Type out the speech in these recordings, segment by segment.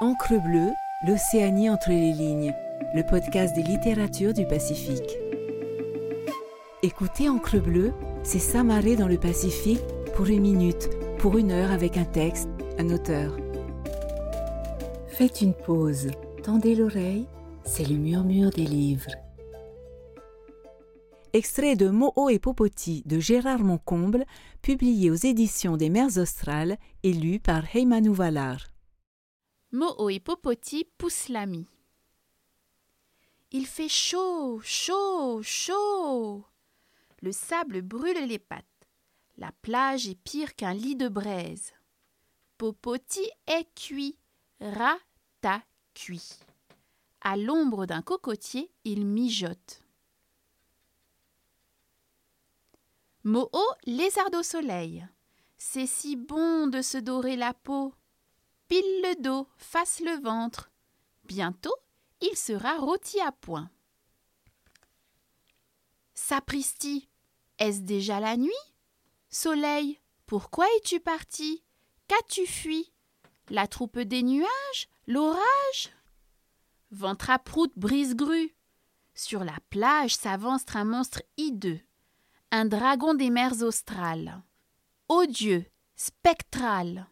Encre bleue, l'Océanie entre les lignes, le podcast des littératures du Pacifique. Écoutez Encre bleue, c'est s'amarrer dans le Pacifique pour une minute, pour une heure avec un texte, un auteur. Faites une pause, tendez l'oreille, c'est le murmure des livres. Extrait de Moho et Popoti de Gérard Moncomble, publié aux éditions des Mers Australes et lu par Heymanou Valar. Et Popoti poussent l'ami. Il fait chaud, chaud, chaud. Le sable brûle les pattes. La plage est pire qu'un lit de braise. Popoti est cuit, rata cuit. À l'ombre d'un cocotier, il mijote. Moho lézarde au soleil. C'est si bon de se dorer la peau. Pile le dos, fasse le ventre. Bientôt, il sera rôti à point. Sapristi, est-ce déjà la nuit? Soleil, pourquoi es-tu parti? Qu'as-tu fui? La troupe des nuages? L'orage? Ventre à brise-grue. Sur la plage s'avance un monstre hideux un dragon des mers australes. Odieux, spectral.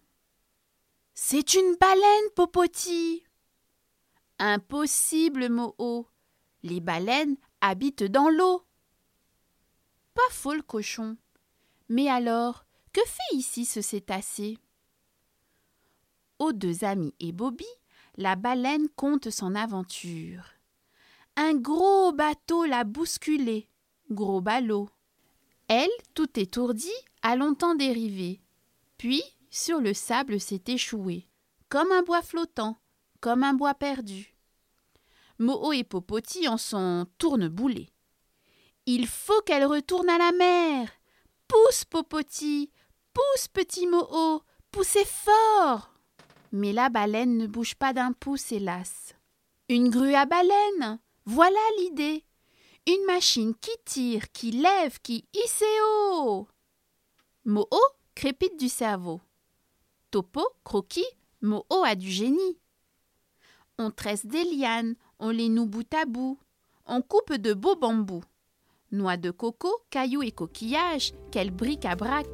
C'est une baleine, Popoti. Impossible, Moho. Les baleines habitent dans l'eau. Pas faux le cochon. Mais alors, que fait ici ce cétacé? Aux deux amis et Bobby, la baleine compte son aventure. Un gros bateau l'a bousculé, gros ballot. Elle, tout étourdie, a longtemps dérivé. Puis, sur le sable s'est échouée, comme un bois flottant, comme un bois perdu. Moho et Popoti en sont tourneboulés. Il faut qu'elle retourne à la mer. Pousse, Popoti, pousse, petit Moho, poussez fort. Mais la baleine ne bouge pas d'un pouce, hélas. Une grue à baleine, voilà l'idée. Une machine qui tire, qui lève, qui hisse haut. Moho crépite du cerveau. Topo, croquis, Moho a du génie. On tresse des lianes, on les noue bout à bout. On coupe de beaux bambous. Noix de coco, cailloux et coquillages, quel bric-à-brac.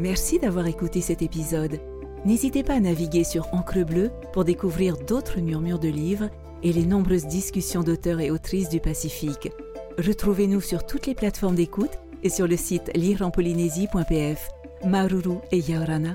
Merci d'avoir écouté cet épisode. N'hésitez pas à naviguer sur Encre Bleue pour découvrir d'autres murmures de livres et les nombreuses discussions d'auteurs et autrices du Pacifique. Retrouvez-nous sur toutes les plateformes d'écoute et sur le site lireenpolynésie.pf. Maruru et Yaorana.